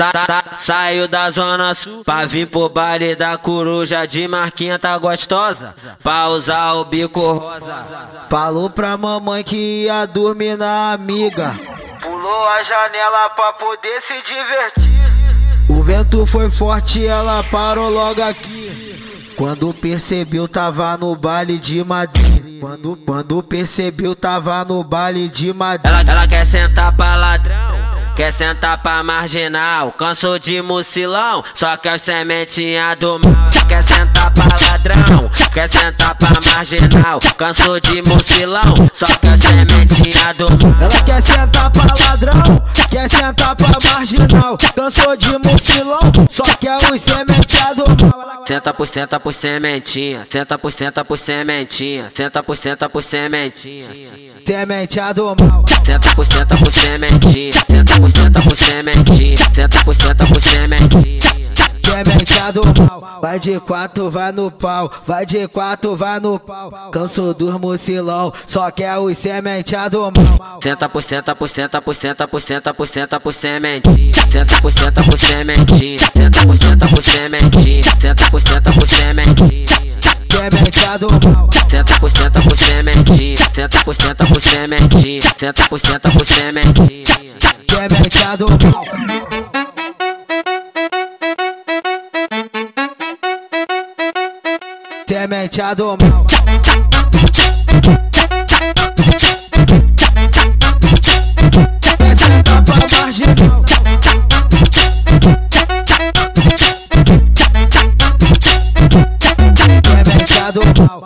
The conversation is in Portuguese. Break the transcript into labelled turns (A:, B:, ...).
A: Tá, tá, saiu da zona sul pra vir pro baile da coruja de marquinha tá gostosa pra usar o bico rosa.
B: Falou pra mamãe que ia dormir na amiga.
A: Pulou a janela pra poder se divertir.
B: O vento foi forte, ela parou logo aqui. Quando percebeu, tava no baile de Madrid. Quando, quando percebeu, tava no baile de Madrid.
A: Ela, ela quer sentar pra ladrão. Quer sentar pra marginal, cansou de mucilão, só quer sementinha do mal. Quer sentar pra ladrão, quer sentar pra marginal, cansou de mucilão, só quer sementinha do mal.
B: Ela quer sentar pra ladrão, quer sentar pra marginal, cansou de mucilão, só quer os sementinha do mal.
A: Senta por senta por sementinha, senta por senta por sementinha, senta por senta por sementinha.
B: Sementinha do mal.
A: Senta por senta por sementinha, senta por senta por sementinha. Sementinha
B: do mal, vai de quatro, vai no pau, vai de quatro, vai no pau. Canso dos mucilão, só quer os sementinha do mal.
A: Senta por senta por senta por senta por senta por senta por sementinha, senta por senta por sementinha, senta por senta por sementinha, senta por senta por sementinha.
B: Sementinha do mal.
A: Senta por senta por sementinha, senta por senta por sementinha, senta por senta por sementinha.
B: semente é do mal. Essa é tropa marginal. Semente é do mal.